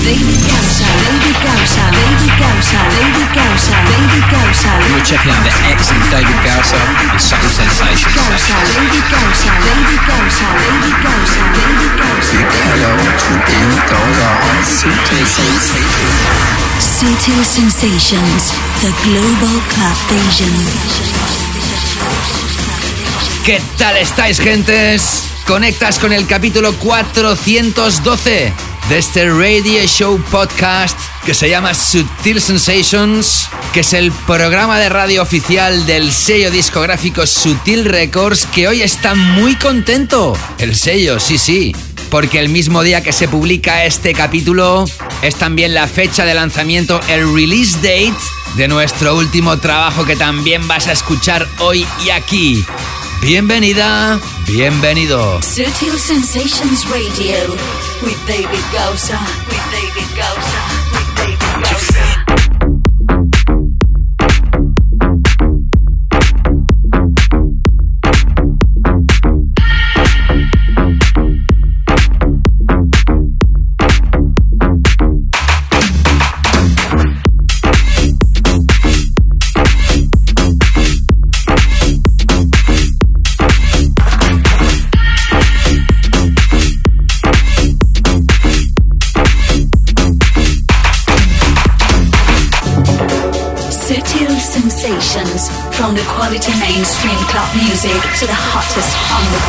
David Gausa, David Gausa. You're checking out the excellent David Gausa and Subtle Sensations. Gausa, David Gausa, David Gausa, David Gausa, David Gausa. Hello to David Gausa on Subtle Sensations. Subtle Sensations, the global club vision. ¿Qué tal estáis, gentes? Conectas con el capítulo 412 de este Radio Show Podcast que se llama Subtil Sensations, que es el programa de radio oficial del sello discográfico Sutil Records, que hoy está muy contento. El sello, sí, sí. Porque el mismo día que se publica este capítulo es también la fecha de lanzamiento, el release date de nuestro último trabajo que también vas a escuchar hoy y aquí. Bienvenida, bienvenido. Subtle Sensations Radio with David Gausa, with David Gausa, music to the hottest underground.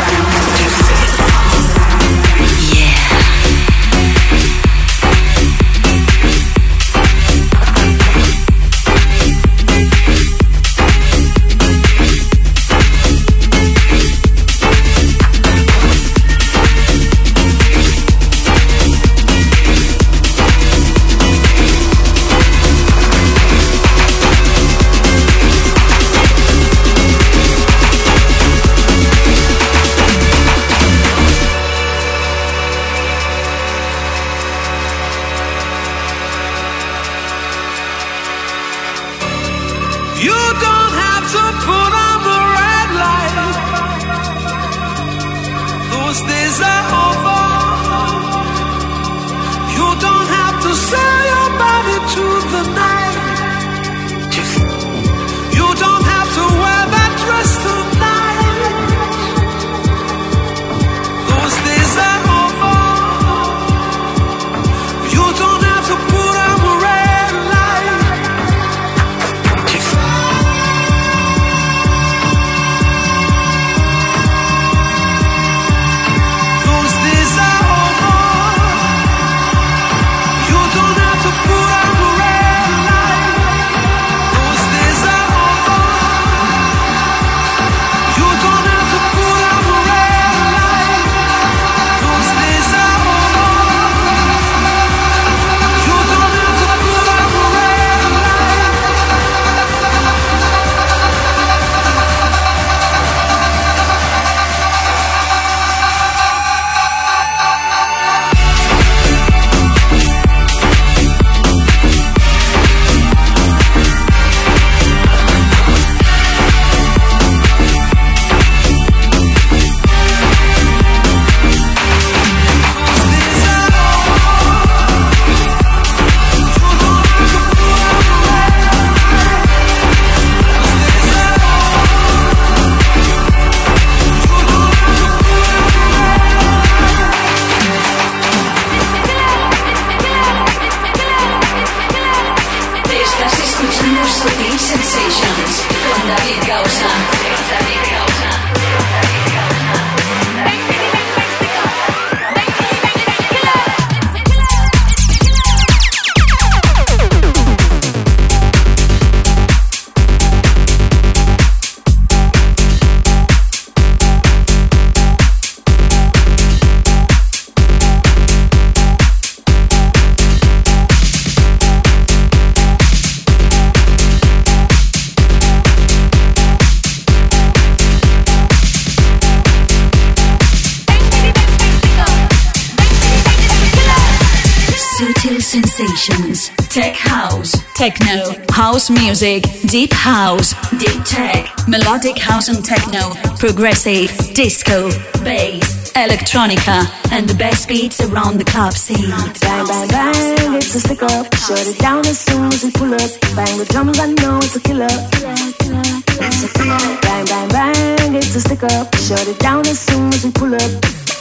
Sensations. Tech house, techno, house music, deep house, deep tech, melodic house and techno, progressive, disco, bass, electronica, and the best beats around the club scene. Bang, bang, bang, it's a stick up. Shut it down as soon as we pull up. Bang the drums, I know it's a killer. It's a killer. Bang, bang, bang, it's a stick up. Shut it down as soon as we pull up.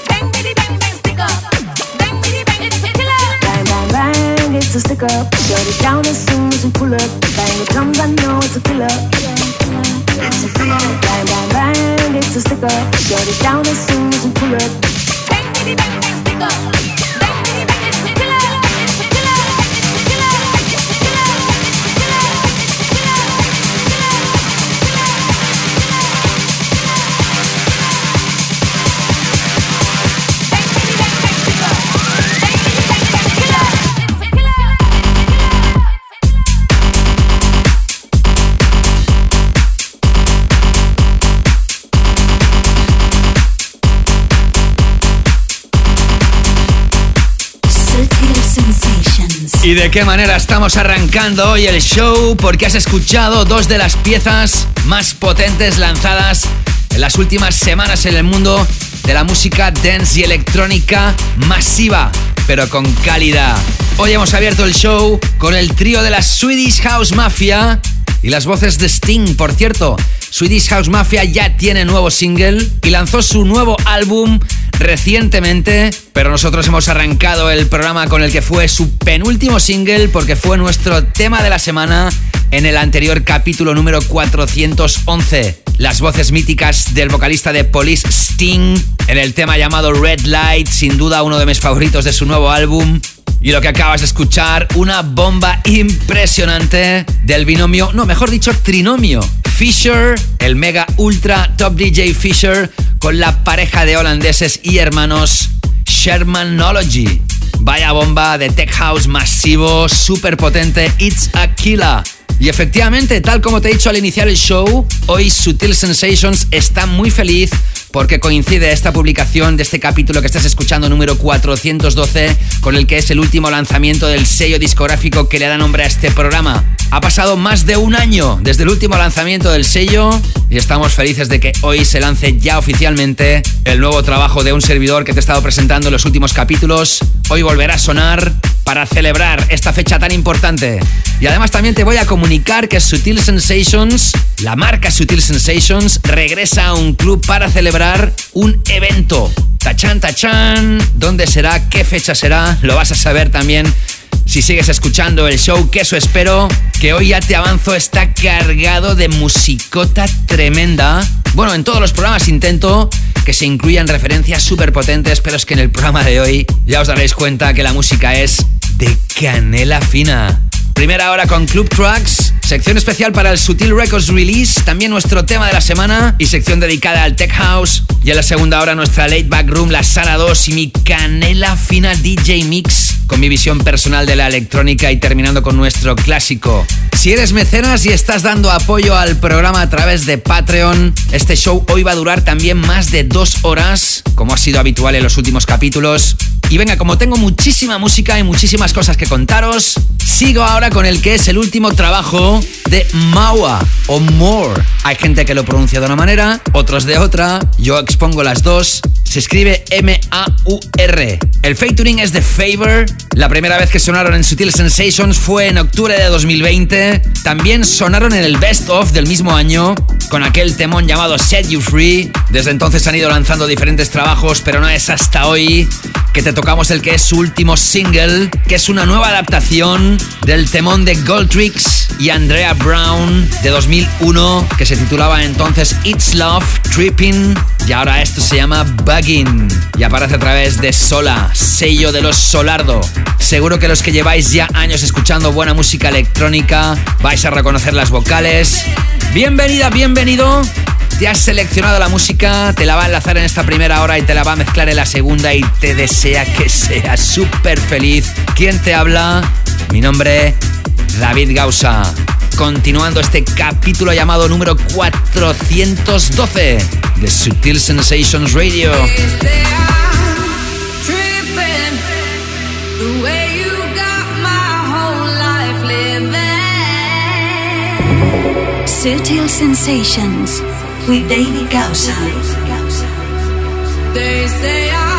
Bang, bitty, bang, bang, stick up. Bang, bitty, bang, it's a killer. Bang, it's a stick up. Shut it down as soon as we pull up. Bang it drums, I know it's a killer. It's a killer. Bang, bang, bang, it's a stick up. Shut it down as soon as we pull up. Bang, bitty, bang, bang, stick up. ¿Y de qué manera estamos arrancando hoy el show? Porque has escuchado dos de las piezas más potentes lanzadas en las últimas semanas en el mundo de la música dance y electrónica masiva, pero con calidad. Hoy hemos abierto el show con el trío de la Swedish House Mafia y las voces de Sting, por cierto. Swedish House Mafia ya tiene nuevo single y lanzó su nuevo álbum recientemente, pero nosotros hemos arrancado el programa con el que fue su penúltimo single porque fue nuestro tema de la semana en el anterior capítulo número 411. Las voces míticas del vocalista de Police Sting en el tema llamado Red Light, sin duda uno de mis favoritos de su nuevo álbum. Y lo que acabas de escuchar, una bomba impresionante del binomio, no, mejor dicho, trinomio. Fisher, el mega ultra top DJ Fisher, con la pareja de holandeses y hermanos Shermanology. Vaya bomba de tech house masivo, súper potente, It's a Killer. Y efectivamente, tal como te he dicho al iniciar el show, hoy Sutil Sensations está muy feliz porque coincide esta publicación de este capítulo que estás escuchando número 412 con el que es el último lanzamiento del sello discográfico que le da nombre a este programa. Ha pasado más de un año desde el último lanzamiento del sello y estamos felices de que hoy se lance ya oficialmente el nuevo trabajo de un servidor que te he estado presentando en los últimos capítulos. Hoy volverá a sonar para celebrar esta fecha tan importante. Y además también te voy a comunicar que Sutil Sensations, la marca Sutil Sensations, regresa a un club para celebrar un evento. Tachan, tachan. ¿Dónde será? ¿Qué fecha será? Lo vas a saber también si sigues escuchando el show, que eso espero, que hoy ya te avanzo está cargado de musicota tremenda. Bueno, en todos los programas intento que se incluyan referencias súper potentes, pero es que en el programa de hoy ya os daréis cuenta que la música es de canela fina. Primera hora con Club Tracks, sección especial para el Sutil Records Release, también nuestro tema de la semana y sección dedicada al Tech House. Y en la segunda hora nuestra Late Back Room, la Sala 2 y mi canela fina DJ Mix con mi visión personal de la electrónica y terminando con nuestro clásico. Si eres mecenas y estás dando apoyo al programa a través de Patreon, este show hoy va a durar también más de dos horas, como ha sido habitual en los últimos capítulos. Y venga, como tengo muchísima música y muchísimas cosas que contaros, sigo ahora con el que es el último trabajo de Maua o More. Hay gente que lo pronuncia de una manera, otros de otra, yo expongo las dos. Se escribe M-A-U-R. El featuring es de Favor. La primera vez que sonaron en Sutil Sensations fue en octubre de 2020. También sonaron en el Best of del mismo año con aquel temón llamado Set You Free. Desde entonces han ido lanzando diferentes trabajos, pero no es hasta hoy que te tocamos el que es su último single, que es una nueva adaptación del temón de Goldrix y Andrea Brown de 2001, que se titulaba entonces It's Love Tripping, y ahora esto se llama Bugging, y aparece a través de Sola, sello de los Solardo. Seguro que los que lleváis ya años escuchando buena música electrónica vais a reconocer las vocales. Bienvenida, bienvenido. Ya has seleccionado la música, te la va a enlazar en esta primera hora y te la va a mezclar en la segunda y te desea que seas súper feliz. ¿Quién te habla? Mi nombre, David Gausa. Continuando este capítulo llamado número 412 de Sutil Sensations Radio. Sutil Sensations with David Gausa. They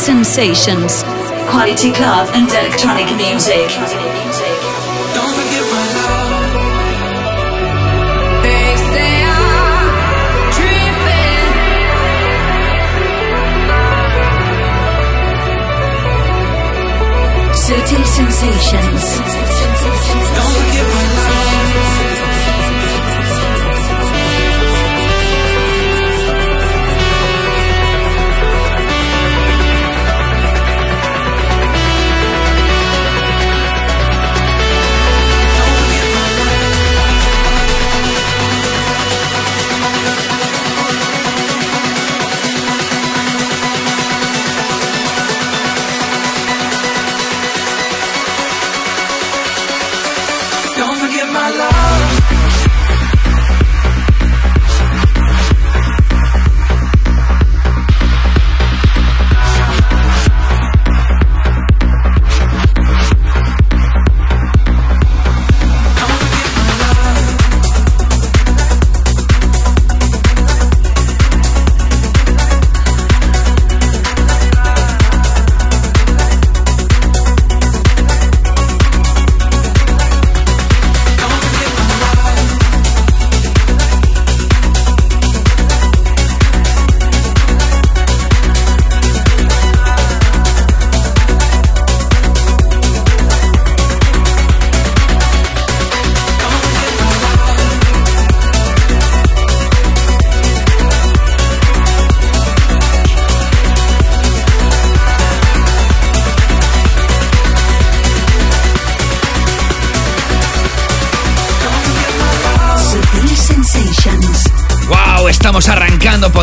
Sensations. Quality club and electronic music. Don't forget my love. They say I'm. Sutil Sensations.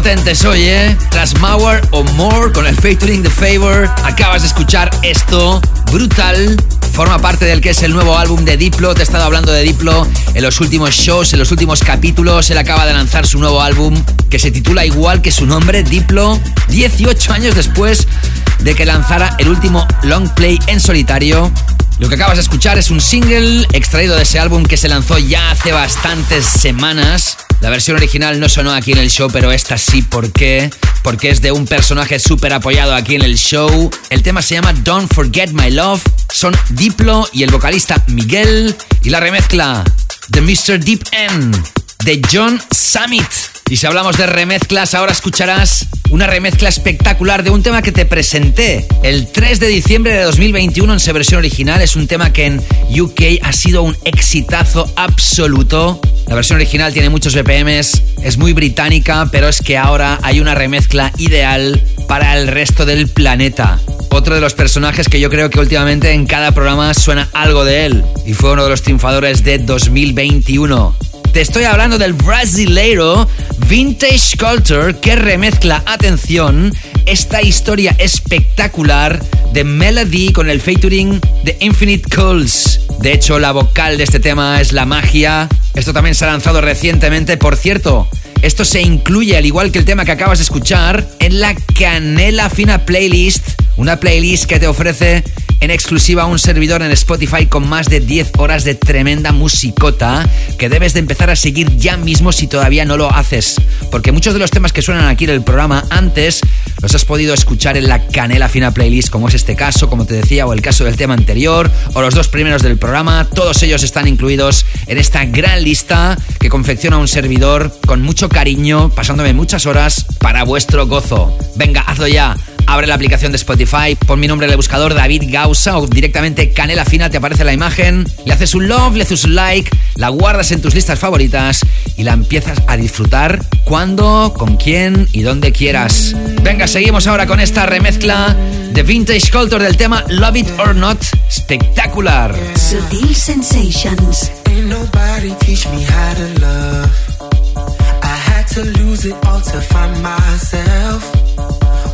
Potentes hoy, ¿eh? Tras Mauer o More con el featuring The Favor, acabas de escuchar esto, brutal. Forma parte del que es el nuevo álbum de Diplo. Te he estado hablando de Diplo en los últimos shows, en los últimos capítulos. Él acaba de lanzar su nuevo álbum que se titula igual que su nombre, Diplo, 18 años después de que lanzara el último long play en solitario. Lo que acabas de escuchar es un single extraído de ese álbum que se lanzó ya hace bastantes semanas. La versión original no sonó aquí en el show, pero esta sí, ¿por qué? Porque es de un personaje súper apoyado aquí en el show. El tema se llama Don't Forget My Love. Son Diplo y el vocalista Miguel. Y la remezcla de Mr. Deep N de John Summit. Y si hablamos de remezclas, ahora escucharás una remezcla espectacular de un tema que te presenté el 3 de diciembre de 2021 en su versión original. Es un tema que en UK ha sido un exitazo absoluto. La versión original tiene muchos BPMs, es muy británica, pero es que ahora hay una remezcla ideal para el resto del planeta. Otro de los personajes que yo creo que últimamente en cada programa suena algo de él. Y fue uno de los triunfadores de 2021. Te estoy hablando del brasileiro Vintage Culture que remezcla, atención, esta historia espectacular de Melody con el featuring de Infinite Calls. De hecho, la vocal de este tema es la magia. Esto también se ha lanzado recientemente, por cierto. Esto se incluye, al igual que el tema que acabas de escuchar, en la Canela Fina Playlist, una playlist que te ofrece en exclusiva un servidor en Spotify con más de 10 horas de tremenda musicota que debes de empezar a seguir ya mismo si todavía no lo haces. Porque muchos de los temas que suenan aquí en el programa antes los has podido escuchar en la Canela Fina Playlist, como es este caso, como te decía, o el caso del tema anterior, o los dos primeros del programa. Todos ellos están incluidos en esta gran lista que confecciona un servidor con mucho cariño, pasándome muchas horas para vuestro gozo. Venga, hazlo ya abre la aplicación de Spotify, pon mi nombre en el buscador David Gausa o directamente Canela Fina, te aparece la imagen, le haces un love, le haces un like, la guardas en tus listas favoritas y la empiezas a disfrutar cuando, con quién y donde quieras. Venga, seguimos ahora con esta remezcla de Vintage Culture del tema Love It or Not, espectacular. Sutil Sensations. Ain't nobody teach me how to love. To lose it all to find myself.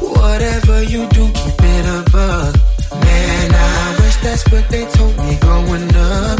Whatever you do, keep it above. Man, I wish that's what they told me growing up.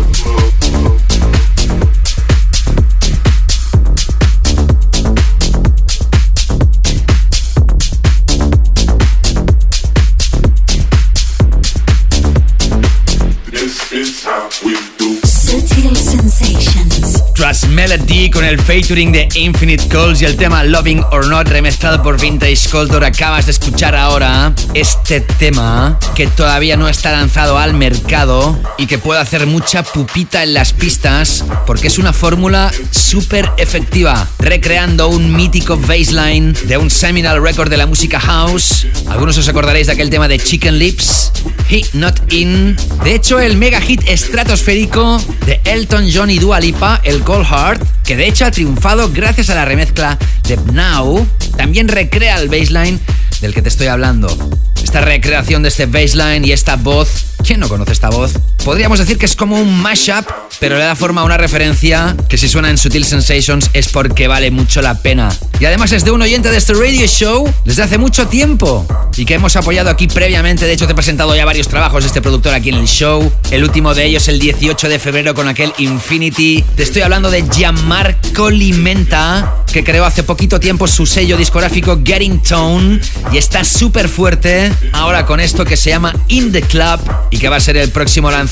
con el featuring de Infinite Calls y el tema Loving or Not remezclado por Vintage Culture. Acabas de escuchar ahora este tema que todavía no está lanzado al mercado y que puede hacer mucha pupita en las pistas porque es una fórmula súper efectiva, recreando un mítico baseline de un seminal record de la música house. Algunos os acordaréis de aquel tema de Chicken Lips, Hit Not In. De hecho, el mega hit estratosférico de Elton John y Dua Lipa, el Cold Heart, que de hecho ha triunfado gracias a la remezcla de Now, también recrea el baseline del que te estoy hablando. Esta recreación de este baseline y esta voz, ¿quién no conoce esta voz? Podríamos decir que es como un mashup, pero le da forma a una referencia que si suena en Sutil Sensations es porque vale mucho la pena. Y además es de un oyente de este radio show desde hace mucho tiempo y que hemos apoyado aquí previamente. De hecho, te he presentado ya varios trabajos de este productor aquí en el show. El último de ellos el 18 de febrero con aquel Infinity. Te estoy hablando de Gianmarco Limenta, que creó hace poquito tiempo su sello discográfico Getting Tone y está súper fuerte ahora con esto que se llama In the Club y que va a ser el próximo lanzamiento.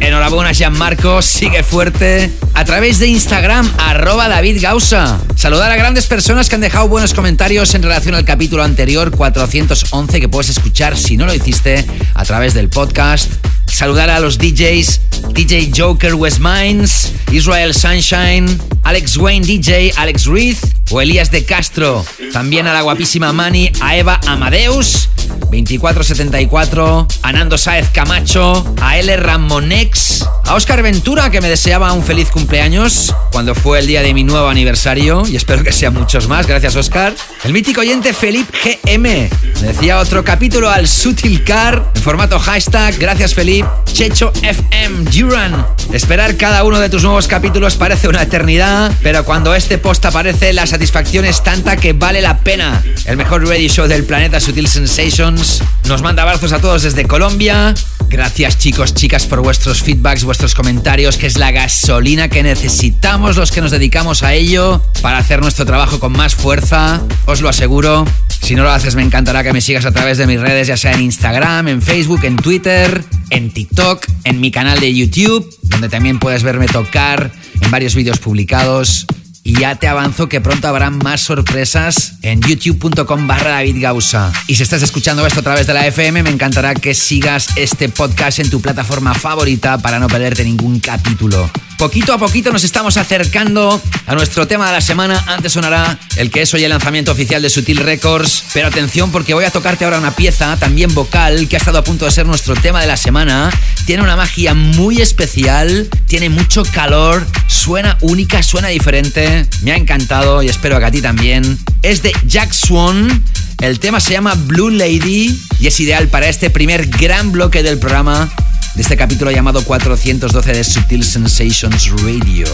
Enhorabuena Gianmarco, sigue fuerte a través de Instagram arroba David Gausa. Saludar a grandes personas que han dejado buenos comentarios en relación al capítulo anterior 411 que puedes escuchar si no lo hiciste a través del podcast. Saludar a los DJs, DJ Joker West Mines, Israel Sunshine, Alex Wayne DJ, Alex Reed o Elías de Castro. También a la guapísima Mani, a Eva Amadeus, 2474, a Nando Saez Camacho, a L Ramonex, a Oscar Ventura que me deseaba un feliz cumpleaños cuando fue el día de mi nuevo aniversario y espero que sean muchos más. Gracias Oscar. El mítico oyente Felipe GM me decía otro capítulo al Sutil Car en formato hashtag. Gracias Felipe. Checho FM Duran. Esperar cada uno de tus nuevos capítulos parece una eternidad, pero cuando este post aparece la satisfacción es tanta que vale la pena. El mejor radio show del planeta Sutil Sensations nos manda abrazos a todos desde Colombia. Gracias chicos, chicas por vuestros feedbacks, vuestros comentarios, que es la gasolina que necesitamos los que nos dedicamos a ello para hacer nuestro trabajo con más fuerza, os lo aseguro. Si no lo haces me encantará que me sigas a través de mis redes, ya sea en Instagram, en Facebook, en Twitter, en TikTok, en mi canal de YouTube, donde también puedes verme tocar en varios vídeos publicados. Y ya te avanzo que pronto habrán más sorpresas en youtube.com barra David Gausa. Y si estás escuchando esto a través de la FM, me encantará que sigas este podcast en tu plataforma favorita para no perderte ningún capítulo. Poquito a poquito nos estamos acercando a nuestro tema de la semana. Antes sonará el que es hoy el lanzamiento oficial de Sutil Records. Pero atención porque voy a tocarte ahora una pieza, también vocal, que ha estado a punto de ser nuestro tema de la semana. Tiene una magia muy especial, tiene mucho calor, suena única, suena diferente. Me ha encantado y espero que a ti también. Es de Jack Swan. El tema se llama Blue Lady y es ideal para este primer gran bloque del programa de este capítulo llamado 412 de Sutil Sensations Radio.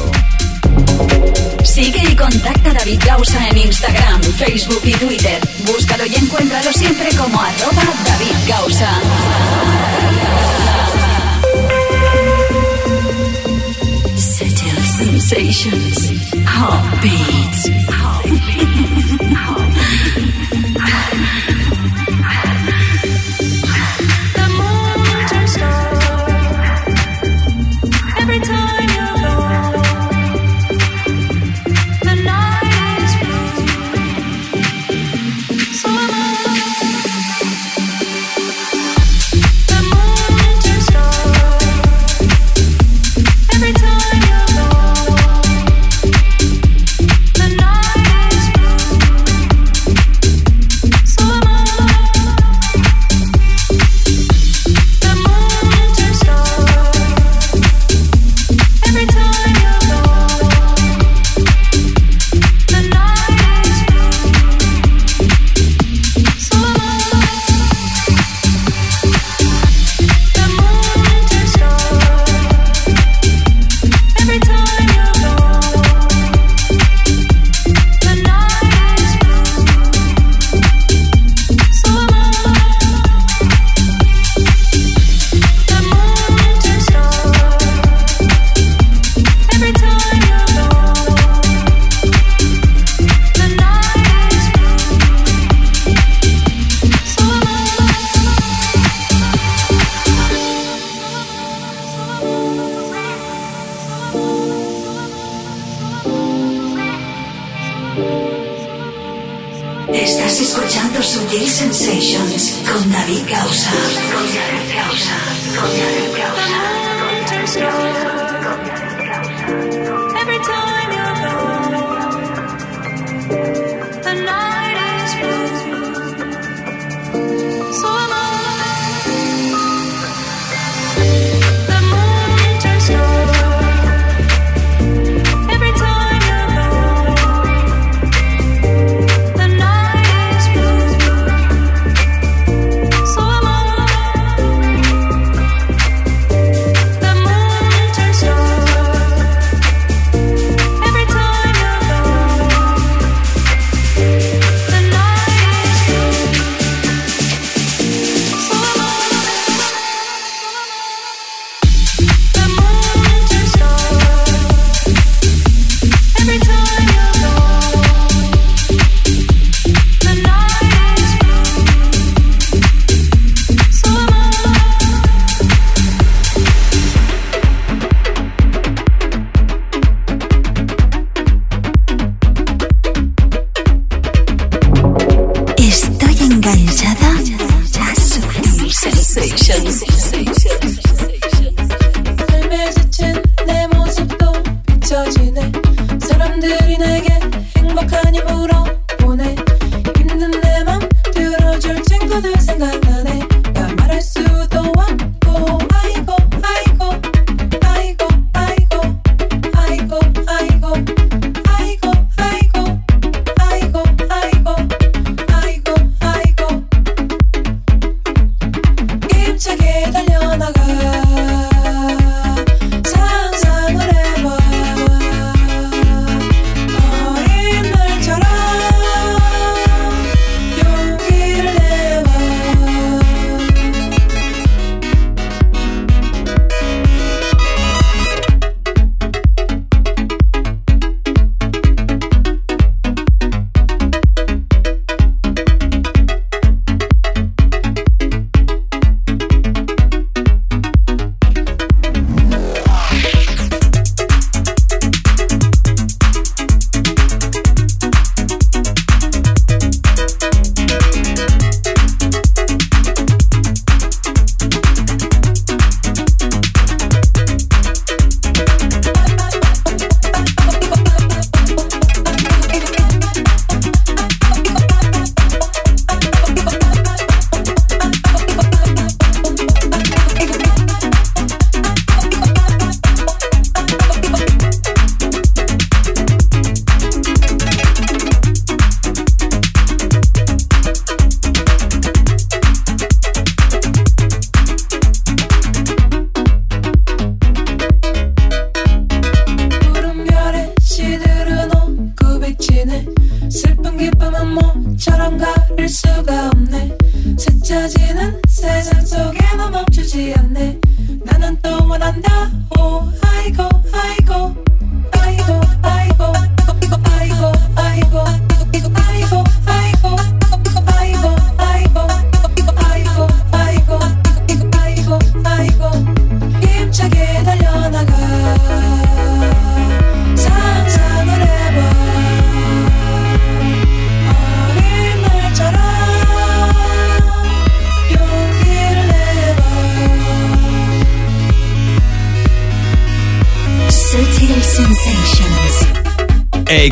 Sigue y contacta a David Gausa en Instagram, Facebook y Twitter. Búscalo y encuéntralo siempre como arroba David Gausa. Sensations. Heartbeats. The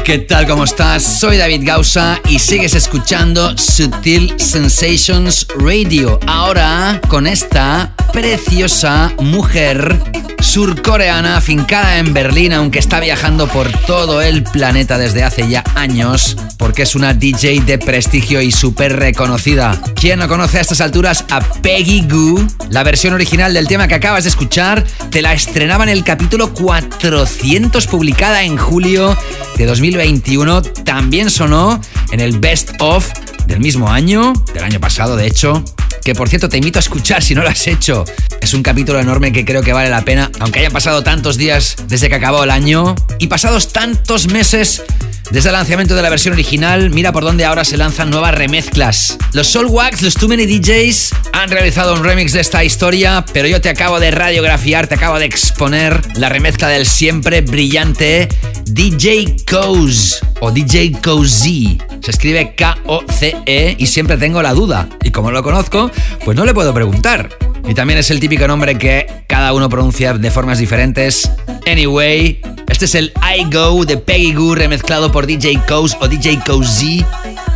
¿Qué tal? ¿Cómo estás? Soy David Gausa y sigues escuchando Sutil Sensations Radio. Ahora con esta preciosa mujer surcoreana afincada en Berlín, aunque está viajando por todo el planeta desde hace ya años, porque es una DJ de prestigio y súper reconocida. ¿Quién no conoce a estas alturas a Peggy Goo? La versión original del tema que acabas de escuchar te la estrenaba en el capítulo 400 publicada en julio de 2021 también sonó en el Best of del mismo año, del año pasado de hecho, que por cierto te invito a escuchar si no lo has hecho. Es un capítulo enorme que creo que vale la pena, aunque hayan pasado tantos días desde que acabó el año y pasados tantos meses desde el lanzamiento de la versión original, mira por dónde ahora se lanzan nuevas remezclas. Los Soul Wax, los Too Many DJs, han realizado un remix de esta historia, pero yo te acabo de radiografiar, te acabo de exponer la remezcla del siempre brillante DJ Cozy o DJ Cozy. Se escribe K-O-C-E y siempre tengo la duda. Y como lo conozco, pues no le puedo preguntar. Y también es el típico nombre que cada uno pronuncia de formas diferentes. Anyway, este es el I Go de Peggy Goo remezclado por DJ Coz o DJ Cozy.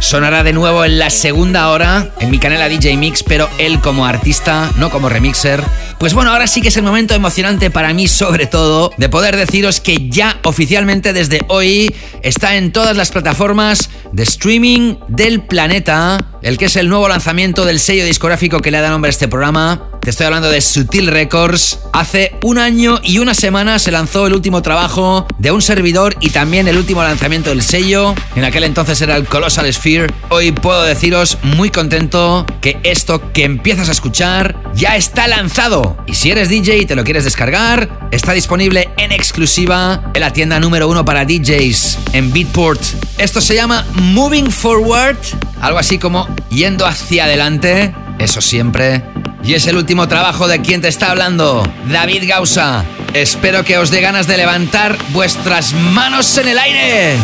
Sonará de nuevo en la segunda hora en mi canal a DJ Mix, pero él como artista, no como remixer. Pues bueno, ahora sí que es el momento emocionante para mí, sobre todo, de poder deciros que ya oficialmente desde hoy está en todas las plataformas de streaming del planeta, el que es el nuevo lanzamiento del sello discográfico que le da nombre a este programa. Te estoy hablando de Sutil Records. Hace un año y una semana se lanzó el último trabajo de un servidor y también el último lanzamiento del sello. En aquel entonces era el Colossal Sphere. Hoy puedo deciros muy contento que esto que empiezas a escuchar ya está lanzado. Y si eres DJ y te lo quieres descargar, está disponible en exclusiva en la tienda número uno para DJs en Beatport. Esto se llama Moving Forward, algo así como yendo hacia adelante. Eso siempre. Y es el último trabajo de quien te está hablando, David Gausa. Espero que os dé ganas de levantar vuestras manos en el aire.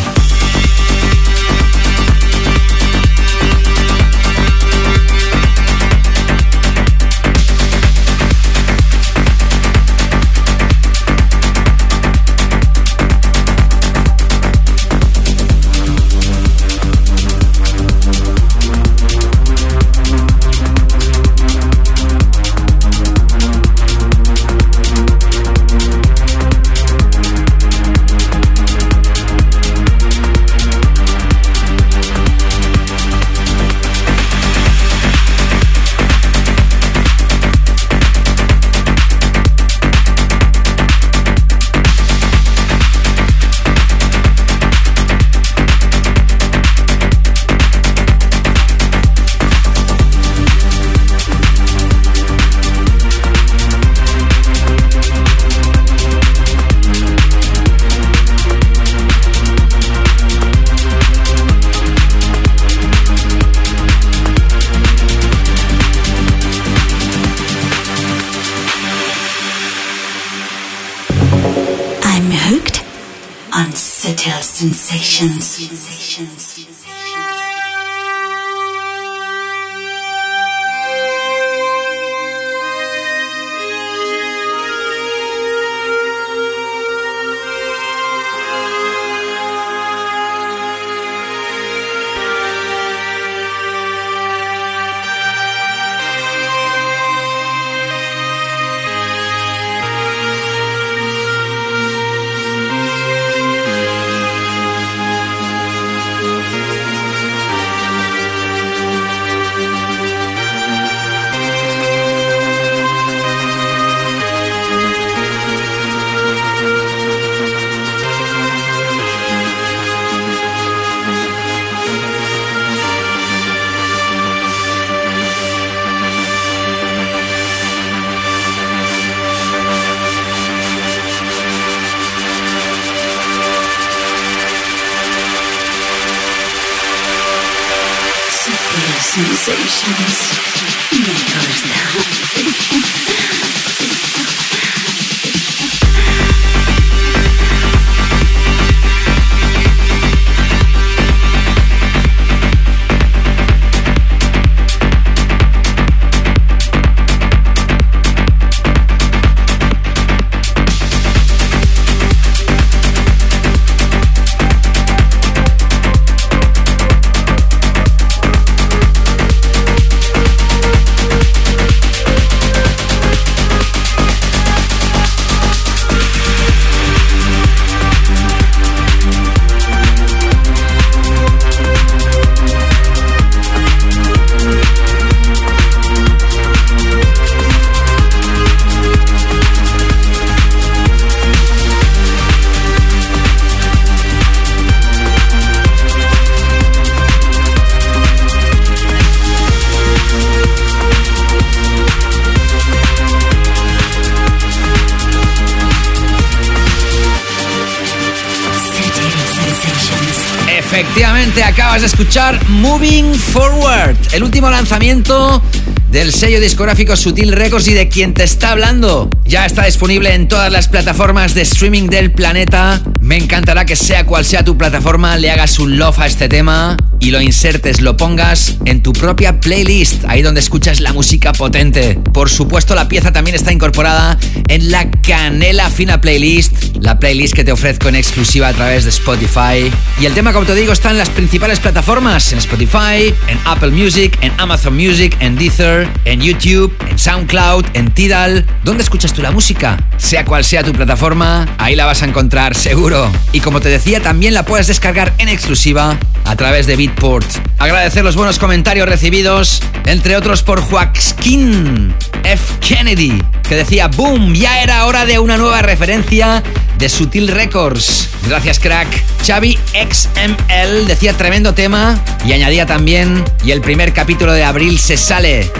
Efectivamente, acabas de escuchar Moving Forward, el último lanzamiento del sello discográfico Sutil Records y de quien te está hablando. Ya está disponible en todas las plataformas de streaming del planeta. Me encantará que sea cual sea tu plataforma, le hagas un love a este tema y lo insertes, lo pongas en tu propia playlist, ahí donde escuchas la música potente. Por supuesto, la pieza también está incorporada en la Canela Fina Playlist, la playlist que te ofrezco en exclusiva a través de Spotify. Y el tema, como te digo, está en las principales plataformas, en Spotify, en Apple Music, en Amazon Music, en Deezer, en YouTube, en SoundCloud, en Tidal. ¿Dónde escuchas tú la música? Sea cual sea tu plataforma, ahí la vas a encontrar seguro. Y como te decía, también la puedes descargar en exclusiva a través de Beatport. Agradecer los buenos comentarios recibidos, entre otros por Joaquín F. Kennedy, que decía, ¡boom! Ya era hora de una nueva referencia de Sutil Records. Gracias, crack. Xavi XML decía tremendo tema y añadía también, y el primer capítulo de abril se sale.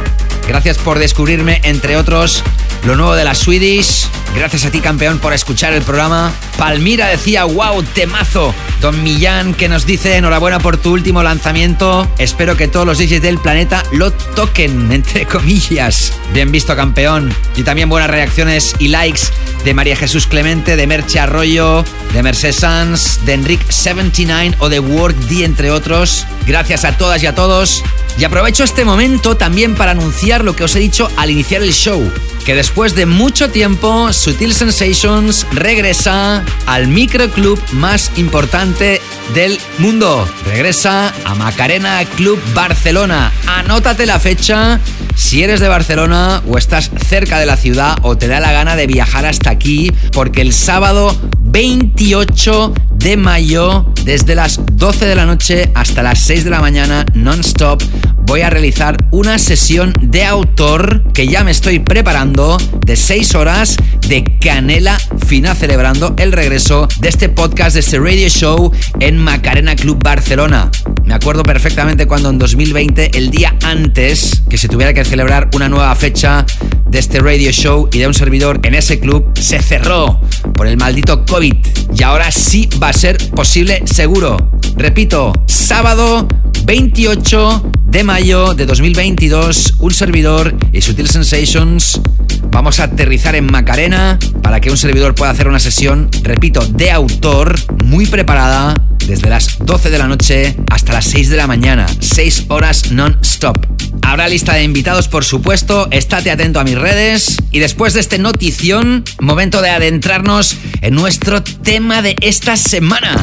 Gracias por descubrirme, entre otros, lo nuevo de la Swedish. Gracias a ti, campeón, por escuchar el programa. Palmira decía, wow, temazo. Don Millán, que nos dice, enhorabuena por tu último lanzamiento. Espero que todos los DJs del planeta lo toquen, entre comillas. Bien visto, campeón. Y también buenas reacciones y likes de María Jesús Clemente, de Merche Arroyo, de Mercedes Sanz, de Enric79 o de Work D, entre otros. Gracias a todas y a todos. Y aprovecho este momento también para anunciar lo que os he dicho al iniciar el show, que después de mucho tiempo Sutil Sensations regresa al microclub más importante del mundo. Regresa a Macarena Club Barcelona. Anótate la fecha si eres de Barcelona o estás cerca de la ciudad o te da la gana de viajar hasta aquí, porque el sábado 28 de mayo, desde las 12 de la noche hasta las 6 de la mañana, non-stop, voy a realizar una sesión de autor que ya me estoy preparando de 6 horas de canela fina celebrando el regreso de este podcast, de este radio show en Macarena Club Barcelona. Me acuerdo perfectamente cuando en 2020, el día antes que se tuviera que celebrar una nueva fecha de este radio show y de un servidor en ese club, se cerró por el maldito COVID. Y ahora sí va a ser posible seguro. Repito, sábado 28 de mayo de 2022, un servidor y Sutil Sensations vamos a aterrizar en Macarena para que un servidor pueda hacer una sesión, repito, de autor muy preparada desde las 12 de la noche hasta las 6 de la mañana, 6 horas non-stop. Habrá lista de invitados, por supuesto, estate atento a mis redes y después de este notición, momento de adentrarnos en nuestro tema de esta semana.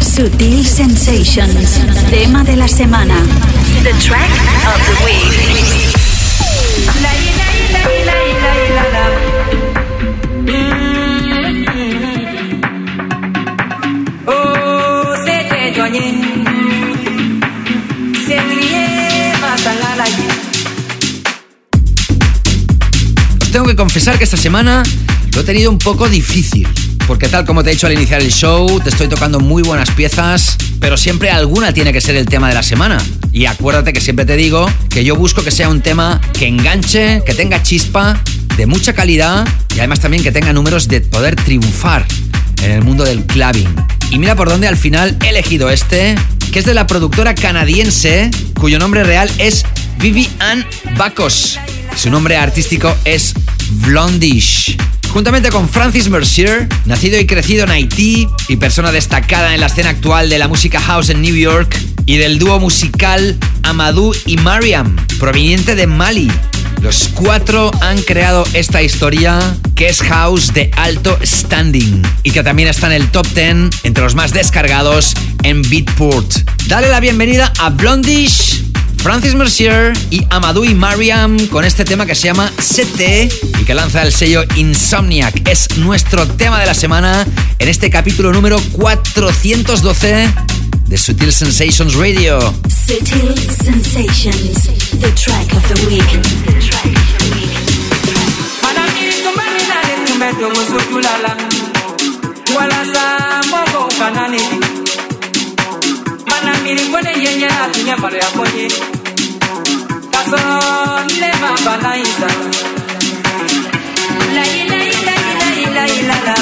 Sutil Sensations, tema de la semana. The track of the week. Tengo que confesar que esta semana lo he tenido un poco difícil. Porque tal como te he dicho al iniciar el show, te estoy tocando muy buenas piezas, pero siempre alguna tiene que ser el tema de la semana. Y acuérdate que siempre te digo que yo busco que sea un tema que enganche, que tenga chispa, de mucha calidad y además también que tenga números de poder triunfar en el mundo del clubbing. Y mira por dónde al final he elegido este, que es de la productora canadiense, cuyo nombre real es Vivian Bacos. Su nombre artístico es Blondish. Juntamente con Francis Mercier, nacido y crecido en Haití y persona destacada en la escena actual de la música house en New York y del dúo musical Amadou y Mariam, proveniente de Mali. Los cuatro han creado esta historia que es house de alto standing y que también está en el top 10 entre los más descargados en Beatport. Dale la bienvenida a Blondish Francis Mercier y Amadou y Mariam con este tema que se llama CT y que lanza el sello Insomniac. Es nuestro tema de la semana en este capítulo número 412 de Sutil Sensations Radio. Sutil Sensations, the track of the week. wetu musutulala wala saa mboko ufanani mana milikone yenye atunyambalo yakonye kasoro lema balaisa lailailailailala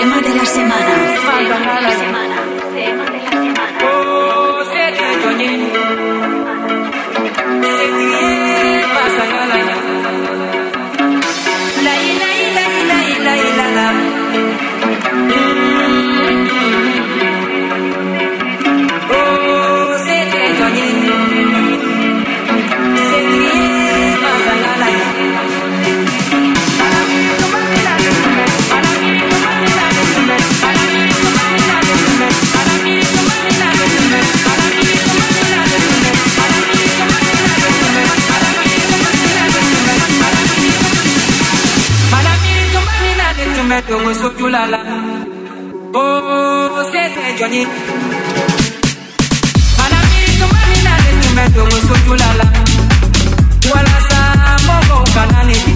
Tema de la semana. Tema de la semana. Yo soy la la. Oh, c'est très joigné. Manamito, manina, tu me, yo soy la la. Voilà ça, mon.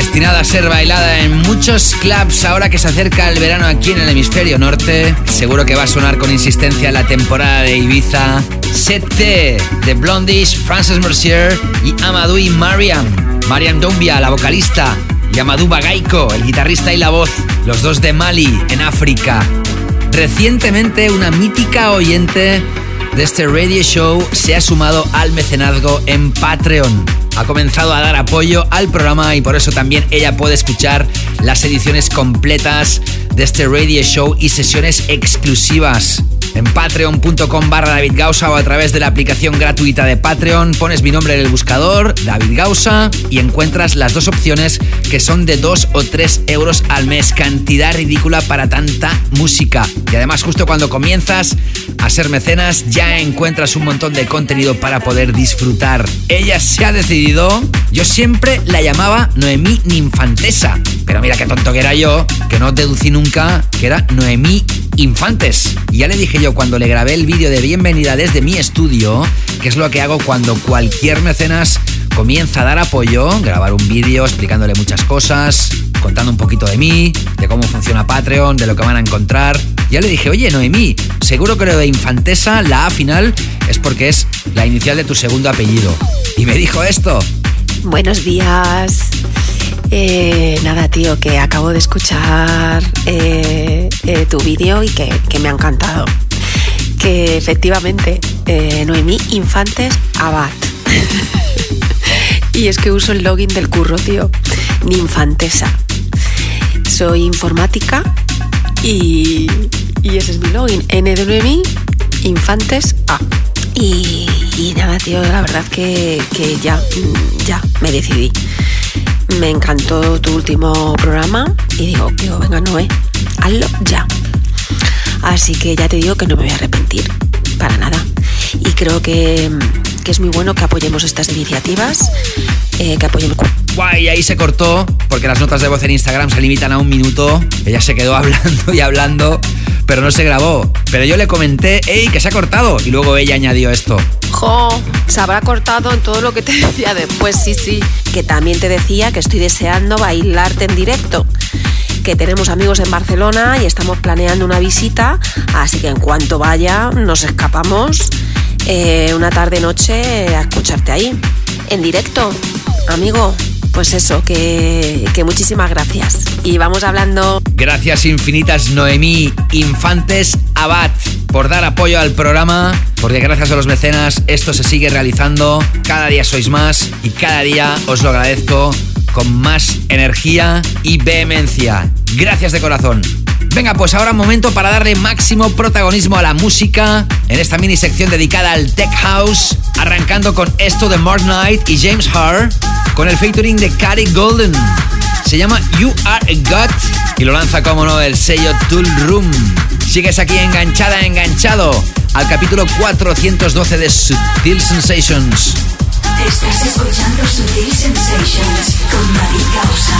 Destinada a ser bailada en muchos clubs ahora que se acerca el verano aquí en el hemisferio norte. Seguro que va a sonar con insistencia la temporada de Ibiza. Sete de Blondish, Frances Mercier y Amadou y Mariam. Mariam Doumbia, la vocalista, y Amadou Bagaiko, el guitarrista y la voz, los dos de Mali, en África. Recientemente una mítica oyente de este radio show se ha sumado al mecenazgo en Patreon. Ha comenzado a dar apoyo al programa y por eso también ella puede escuchar las ediciones completas de este radio show y sesiones exclusivas. En patreon.com barra David Gausa o a través de la aplicación gratuita de Patreon pones mi nombre en el buscador, David Gausa, y encuentras las dos opciones que son de 2 o 3 euros al mes. Cantidad ridícula para tanta música. Y además justo cuando comienzas a ser mecenas ya encuentras un montón de contenido para poder disfrutar. Ella se ha decidido, yo siempre la llamaba Noemí Ninfantesa, pero mira qué tonto que era yo, que no deducí nunca que era Noemí Infantes. Y ya le dije yo cuando le grabé el vídeo de bienvenida desde mi estudio, que es lo que hago cuando cualquier mecenas comienza a dar apoyo, grabar un vídeo explicándole muchas cosas, contando un poquito de mí, de cómo funciona Patreon, de lo que van a encontrar. Ya le dije, oye Noemí, seguro que lo de Infantesa, la A final, es porque es la inicial de tu segundo apellido. Y me dijo esto. Buenos días. Eh, nada, tío, que acabo de escuchar eh, eh, tu vídeo y que, que me ha encantado. Que efectivamente, eh, Noemí Infantes Abad. y es que uso el login del curro, tío. Ninfantesa. Soy informática y, y ese es mi login. N de Noemí, Infantes A. Y, nada, tío, la verdad que, que ya, mm, ya me decidí. Me encantó tu último programa y digo, tío, venga, Noé, hazlo ya. Así que ya te digo que no me voy a arrepentir, para nada. Y creo que, que es muy bueno que apoyemos estas iniciativas, eh, que apoyemos... Guay, ahí se cortó, porque las notas de voz en Instagram se limitan a un minuto. Ella se quedó hablando y hablando, pero no se grabó. Pero yo le comenté, ¡ey, que se ha cortado! Y luego ella añadió esto. Jo, se habrá cortado en todo lo que te decía después, sí, sí. Que también te decía que estoy deseando bailarte en directo. Que tenemos amigos en Barcelona y estamos planeando una visita, así que en cuanto vaya nos escapamos eh, una tarde-noche a escucharte ahí, en directo. Amigo, pues eso, que, que muchísimas gracias. Y vamos hablando Gracias infinitas Noemí Infantes Abad por dar apoyo al programa, porque gracias a los mecenas esto se sigue realizando, cada día sois más y cada día os lo agradezco con más energía y vehemencia. Gracias de corazón. Venga, pues ahora momento para darle máximo protagonismo a la música en esta mini sección dedicada al Tech House, arrancando con esto de Mark Knight y James Hart, con el featuring de Cary Golden. Se llama You Are a God y lo lanza, como no, el sello Tool Room. Sigues aquí enganchada, enganchado al capítulo 412 de Sutil Sensations. Estás escuchando Sutil Sensations con David Gausa.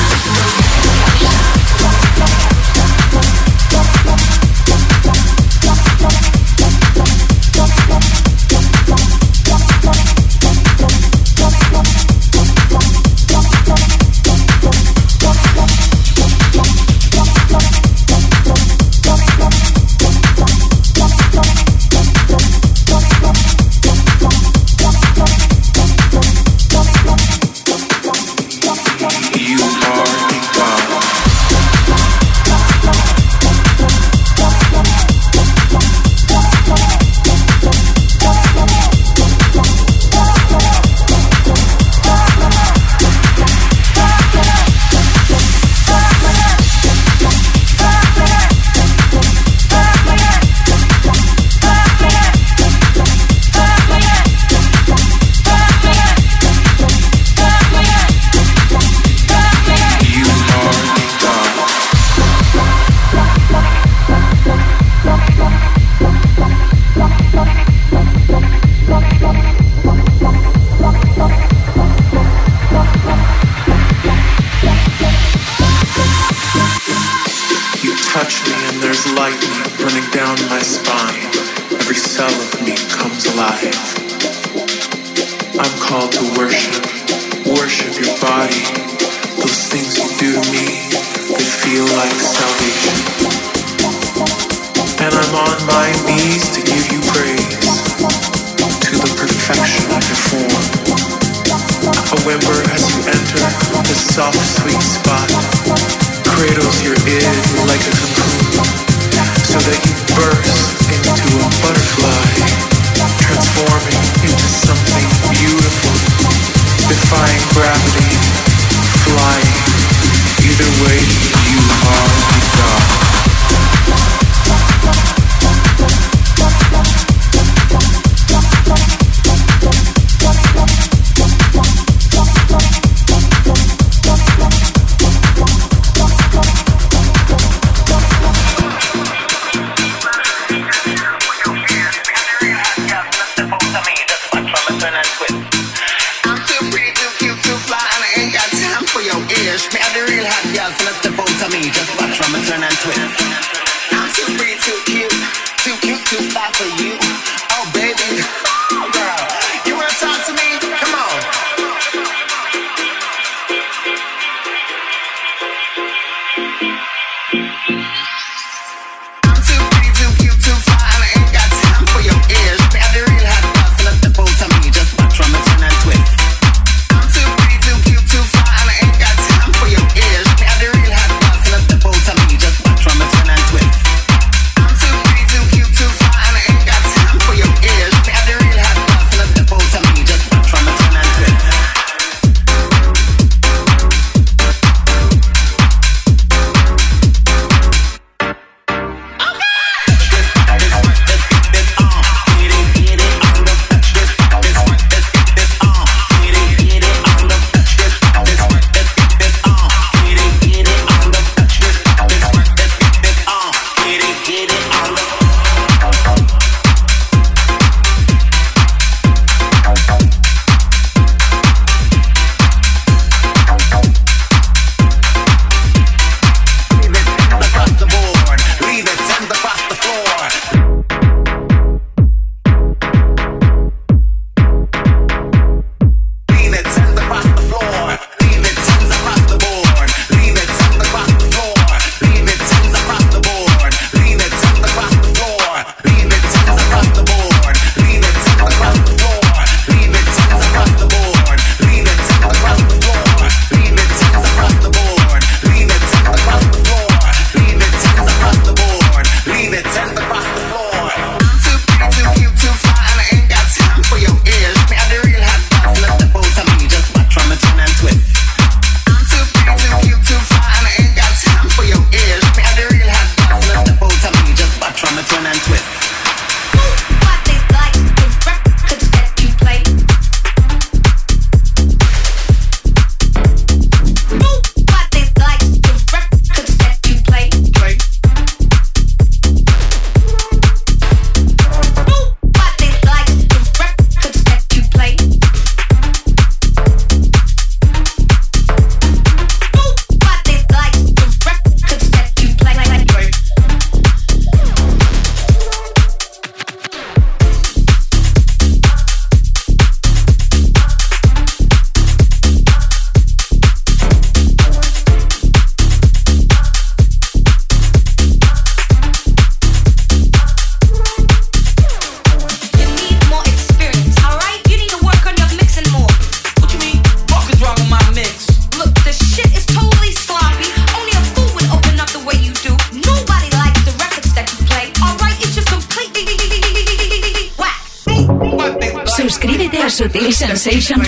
for you.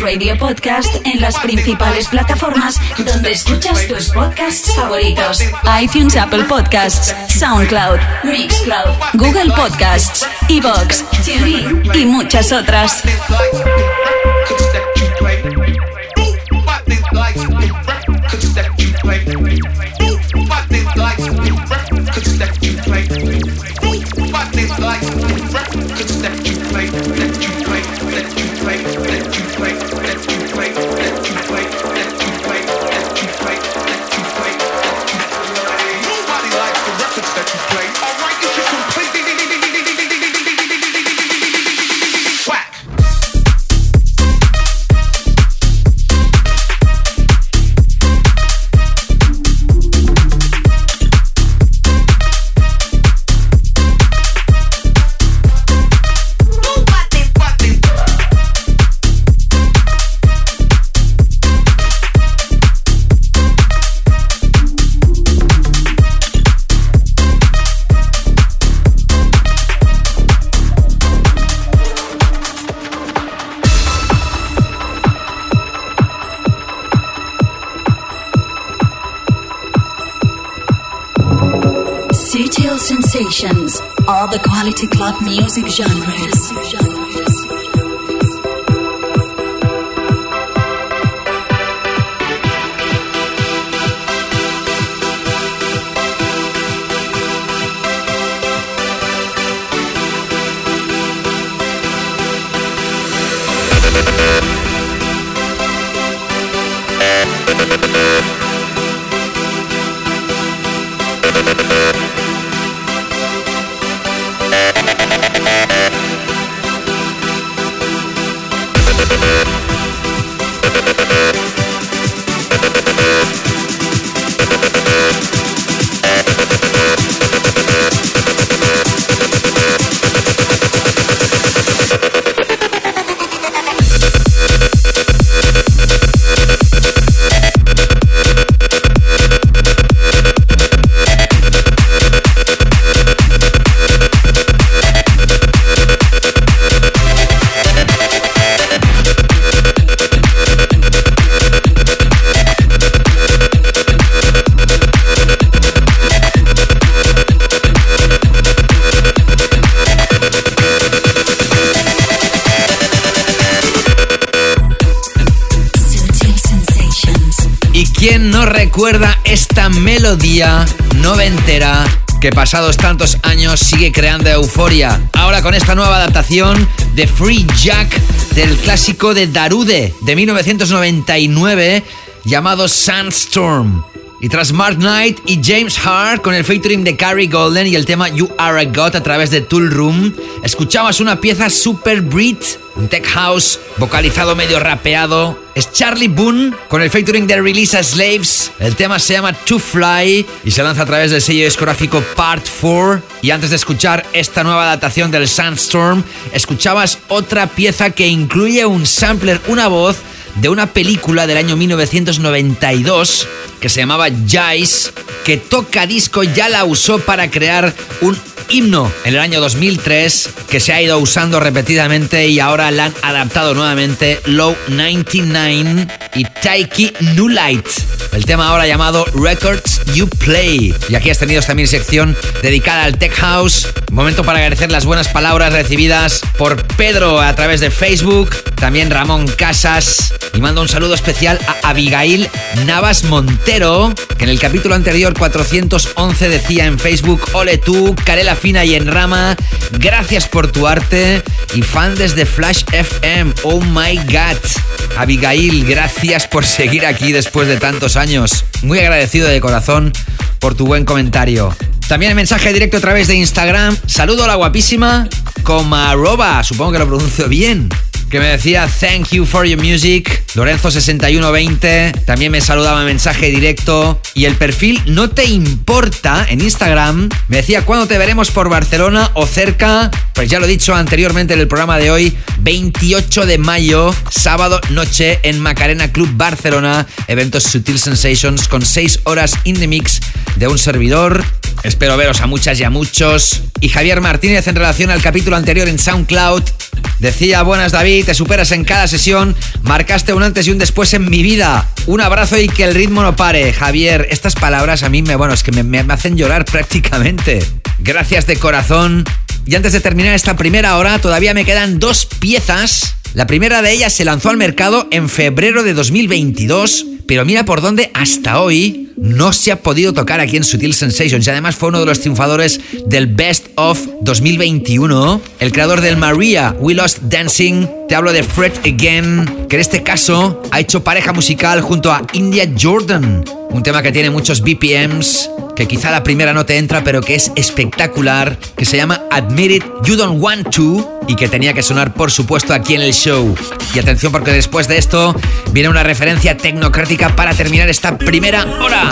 Radio Podcast en las principales plataformas donde escuchas tus podcasts favoritos: iTunes, Apple Podcasts, SoundCloud, Mixcloud, Google Podcasts, Evox, TuneIn y muchas otras. Sensations. All the quality club music genres. Que pasados tantos años sigue creando euforia? Ahora con esta nueva adaptación de Free Jack del clásico de Darude de 1999 llamado Sandstorm. Y tras Mark Knight y James Hart con el featuring de Carrie Golden y el tema You Are a God a través de Tool Room, escuchabas una pieza super Brit, un tech house vocalizado medio rapeado. Es Charlie Boone con el featuring de Release Slaves. El tema se llama To Fly y se lanza a través del sello discográfico Part 4. Y antes de escuchar esta nueva adaptación del Sandstorm, escuchabas otra pieza que incluye un sampler, una voz de una película del año 1992 que se llamaba Jice, que Toca Disco ya la usó para crear un himno en el año 2003 que se ha ido usando repetidamente y ahora la han adaptado nuevamente Low 99 y Taiki New Light. El tema ahora llamado Records You Play. Y aquí has tenido también sección dedicada al Tech House. Momento para agradecer las buenas palabras recibidas por Pedro a través de Facebook, también Ramón Casas. Y mando un saludo especial a Abigail Navas Montero, que en el capítulo anterior 411 decía en Facebook, ole tú, Carela Fina y en Rama, gracias por tu arte y fan desde Flash FM, oh my god. Abigail, gracias por seguir aquí después de tantos años. Muy agradecido de corazón por tu buen comentario. También mensaje directo a través de Instagram. Saludo a la guapísima Comaroba, supongo que lo pronuncio bien. Que me decía thank you for your music. Lorenzo6120 también me saludaba en mensaje directo. Y el perfil No Te Importa en Instagram me decía cuándo te veremos por Barcelona o cerca. Pues ya lo he dicho anteriormente en el programa de hoy, 28 de mayo, sábado noche en Macarena Club Barcelona. Eventos Sutil Sensations con 6 horas in the mix de un servidor. Espero veros a muchas y a muchos. Y Javier Martínez en relación al capítulo anterior en SoundCloud decía, buenas David, te superas en cada sesión, marcaste un antes y un después en mi vida. Un abrazo y que el ritmo no pare. Javier, estas palabras a mí me, bueno, es que me, me hacen llorar prácticamente. Gracias de corazón. Y antes de terminar esta primera hora, todavía me quedan dos piezas. La primera de ellas se lanzó al mercado en febrero de 2022, pero mira por dónde hasta hoy no se ha podido tocar aquí en Sutil Sensations y además fue uno de los triunfadores del Best of 2021. El creador del Maria We Lost Dancing, te hablo de Fred Again, que en este caso ha hecho pareja musical junto a India Jordan, un tema que tiene muchos BPMs, que quizá la primera no te entra, pero que es espectacular, que se llama Admit It You Don't Want To y que tenía que sonar, por supuesto, aquí en el show. Y atención, porque después de esto viene una referencia tecnocrática para terminar esta primera hora.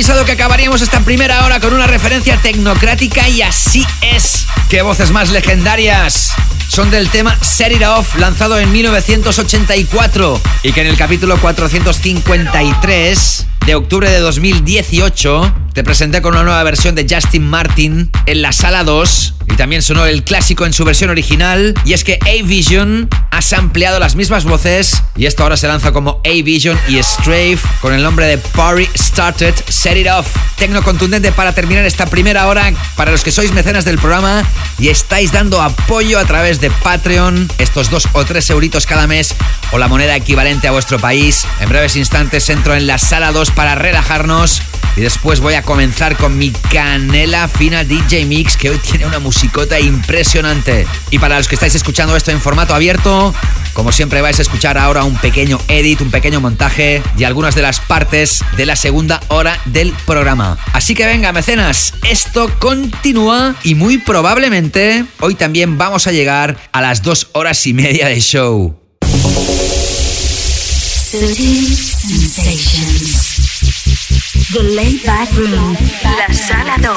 Avisado que acabaríamos esta primera hora con una referencia tecnocrática y así es. ¡Qué voces más legendarias! Son del tema Set It Off, lanzado en 1984 y que en el capítulo 453 de octubre de 2018 te presenté con una nueva versión de Justin Martin en la sala 2 y también sonó el clásico en su versión original y es que A-Vision ha sampleado las mismas voces y esto ahora se lanza como A-Vision y Strafe con el nombre de Party Started Set It Off. Tecno contundente para terminar esta primera hora para los que sois mecenas del programa y estáis dando apoyo a través de Patreon, estos dos o tres euritos cada mes o la moneda equivalente a vuestro país. En breves instantes entro en la sala 2 para relajarnos y después voy a comenzar con mi canela fina DJ Mix que hoy tiene una musicota impresionante. Y para los que estáis escuchando esto en formato abierto, como siempre vais a escuchar ahora un pequeño edit, un pequeño montaje de algunas de las partes de la segunda hora del programa. Así que venga, mecenas, esto continúa y muy probablemente hoy también vamos a llegar a las dos horas y media de show. Sutil Sensations. The Laid Back Room. La sala 2.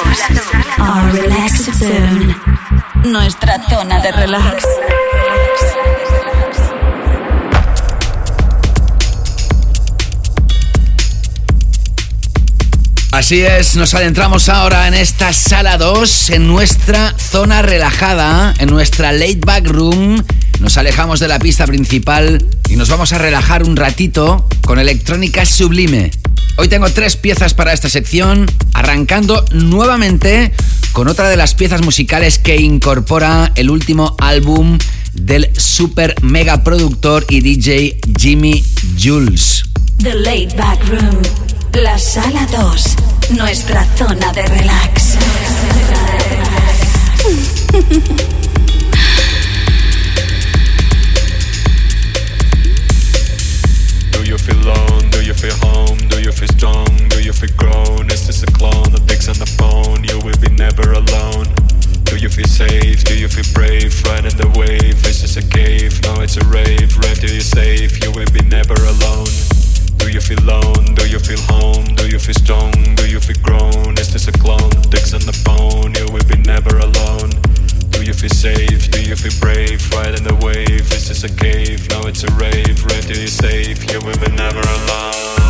Our Zone. Nuestra zona de relax. Así es, nos adentramos ahora en esta sala 2, en nuestra zona relajada, en nuestra laid back room. Nos alejamos de la pista principal y nos vamos a relajar un ratito con electrónica sublime. Hoy tengo tres piezas para esta sección, arrancando nuevamente con otra de las piezas musicales que incorpora el último álbum del super mega productor y DJ Jimmy Jules. The Laid Back Room. La sala 2. Nuestra zona de relax. On the phone? You will be never alone. Do you feel safe? Do you feel brave? Riding the wave? this Is a cave? No, it's a rave. Rave till you're safe. You will be never alone. Do you feel alone? Do you feel home? Do you feel strong? Do you feel grown? Is this a clone picks on the phone? You will be never alone. Do you feel safe? Do you feel brave? Riding the wave? this Is a cave? No, it's a rave. Rave till you're safe. You will be never alone.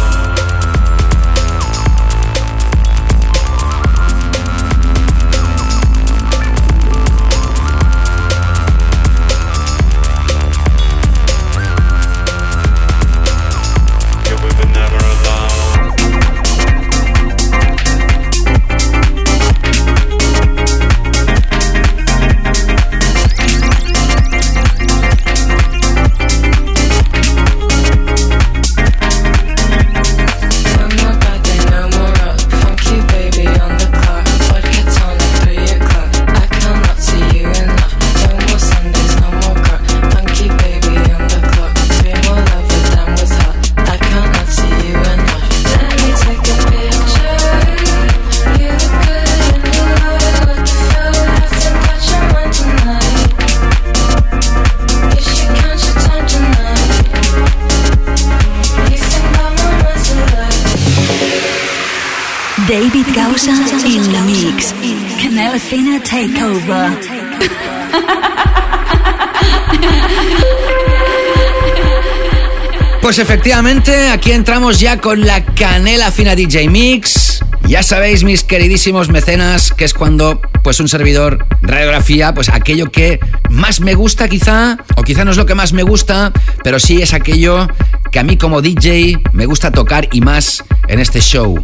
Pues efectivamente, aquí entramos ya con la canela fina DJ Mix. Ya sabéis, mis queridísimos mecenas, que es cuando pues un servidor radiografía, pues aquello que más me gusta quizá, o quizá no es lo que más me gusta, pero sí es aquello que a mí como DJ me gusta tocar y más en este show.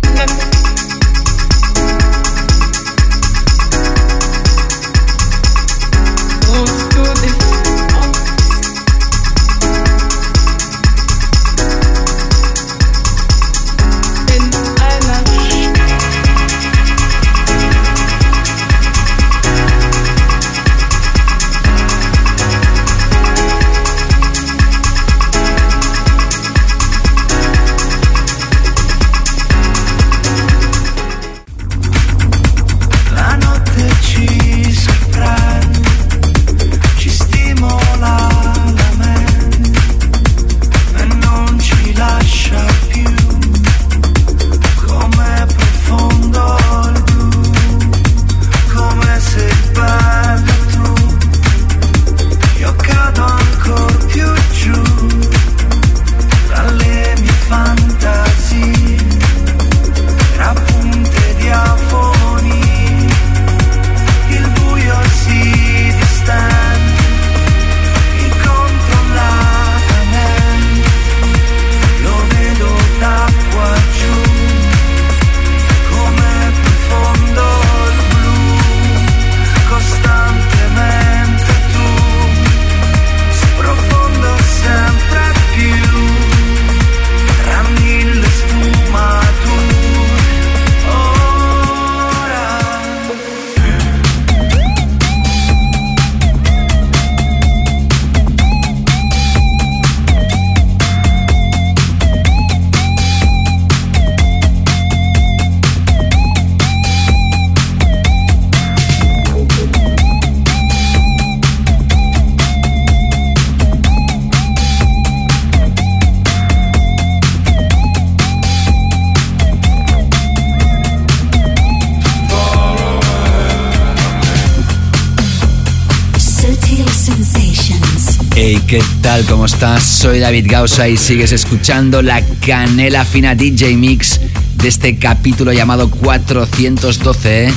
¿Cómo estás? Soy David Gausa y sigues escuchando la Canela Fina DJ Mix de este capítulo llamado 412. ¿eh?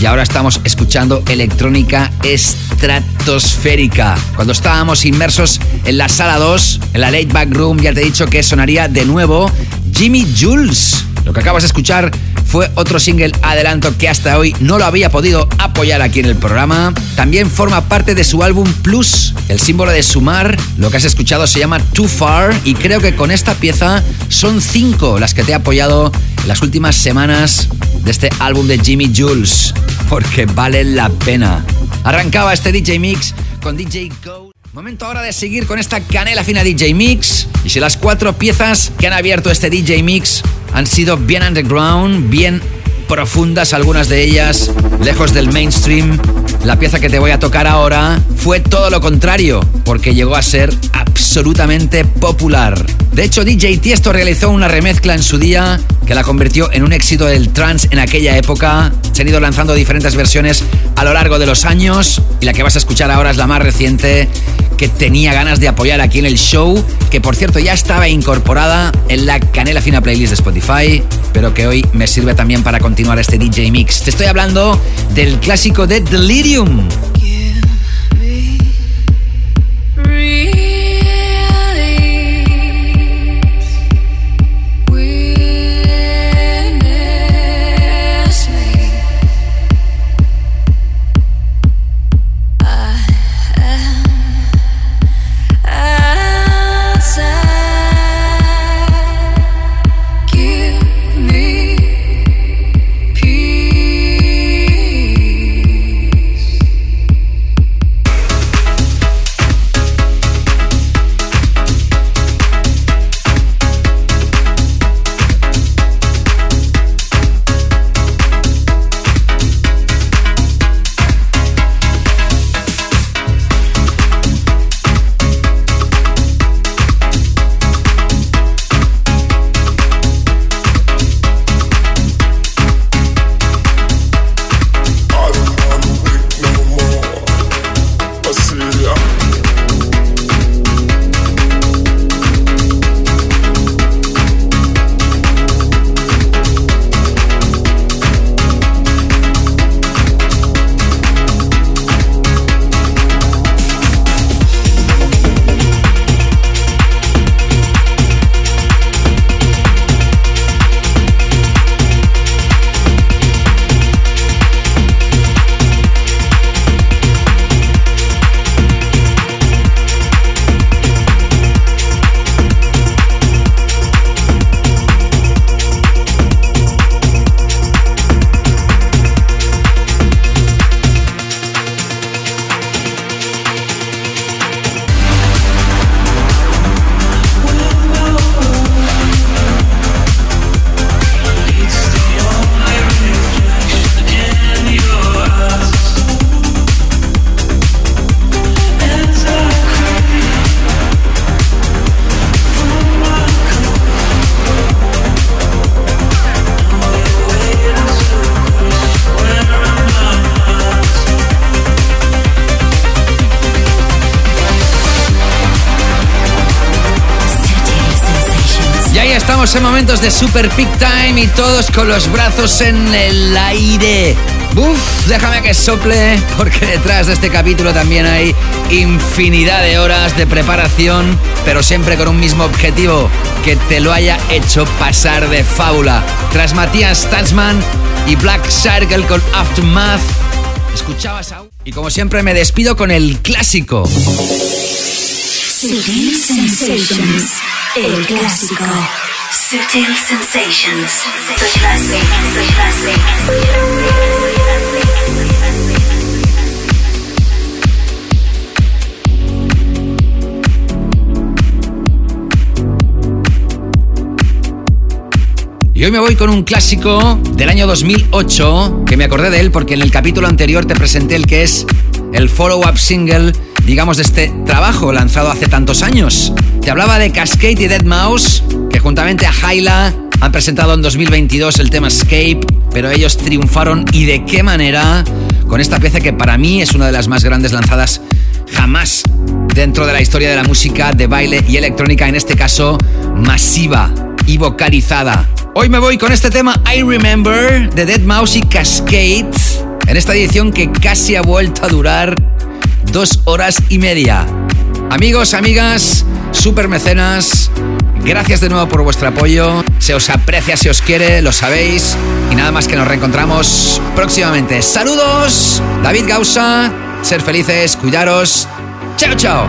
Y ahora estamos escuchando electrónica estratosférica. Cuando estábamos inmersos en la sala 2, en la Late Back Room, ya te he dicho que sonaría de nuevo Jimmy Jules. Lo que acabas de escuchar fue otro single adelanto que hasta hoy no lo había podido apoyar aquí en el programa. También forma parte de su álbum Plus, el símbolo de sumar. Lo que has escuchado se llama Too Far y creo que con esta pieza son cinco las que te he apoyado en las últimas semanas de este álbum de Jimmy Jules, porque vale la pena. Arrancaba este DJ Mix con DJ Go. Momento ahora de seguir con esta canela fina DJ Mix. Y si las cuatro piezas que han abierto este DJ Mix han sido bien underground, bien profundas, algunas de ellas lejos del mainstream, la pieza que te voy a tocar ahora fue todo lo contrario, porque llegó a ser absolutamente popular. De hecho, DJ Tiesto realizó una remezcla en su día que la convirtió en un éxito del trance en aquella época. Se han ido lanzando diferentes versiones a lo largo de los años y la que vas a escuchar ahora es la más reciente que tenía ganas de apoyar aquí en el show, que por cierto ya estaba incorporada en la Canela Fina playlist de Spotify, pero que hoy me sirve también para continuar este DJ Mix. Te estoy hablando del clásico de Delirium. Momentos de super peak time y todos con los brazos en el aire. Uf, déjame que sople, porque detrás de este capítulo también hay infinidad de horas de preparación, pero siempre con un mismo objetivo, que te lo haya hecho pasar de fábula. Tras Matías Stansman y Black Circle con Aftermath, escuchabas a... Y como siempre me despido con el clásico. Sensations, el clásico. Sutil Sensations. Y hoy me voy con un clásico del año 2008, que me acordé de él porque en el capítulo anterior te presenté el que es el follow-up single, digamos, de este trabajo lanzado hace tantos años. Te hablaba de Cascade y Dead Mouse, juntamente a Hyla han presentado en 2022 el tema Escape, pero ellos triunfaron y de qué manera con esta pieza que para mí es una de las más grandes lanzadas jamás dentro de la historia de la música de baile y electrónica, en este caso masiva y vocalizada. Hoy me voy con este tema I Remember de Dead Mouse y Cascade en esta edición que casi ha vuelto a durar dos horas y media. Amigos, amigas, super mecenas, gracias de nuevo por vuestro apoyo. Se os aprecia, se os quiere, lo sabéis. Y nada más que nos reencontramos próximamente. Saludos, David Gausa, ser felices, cuidaros. Chao, chao.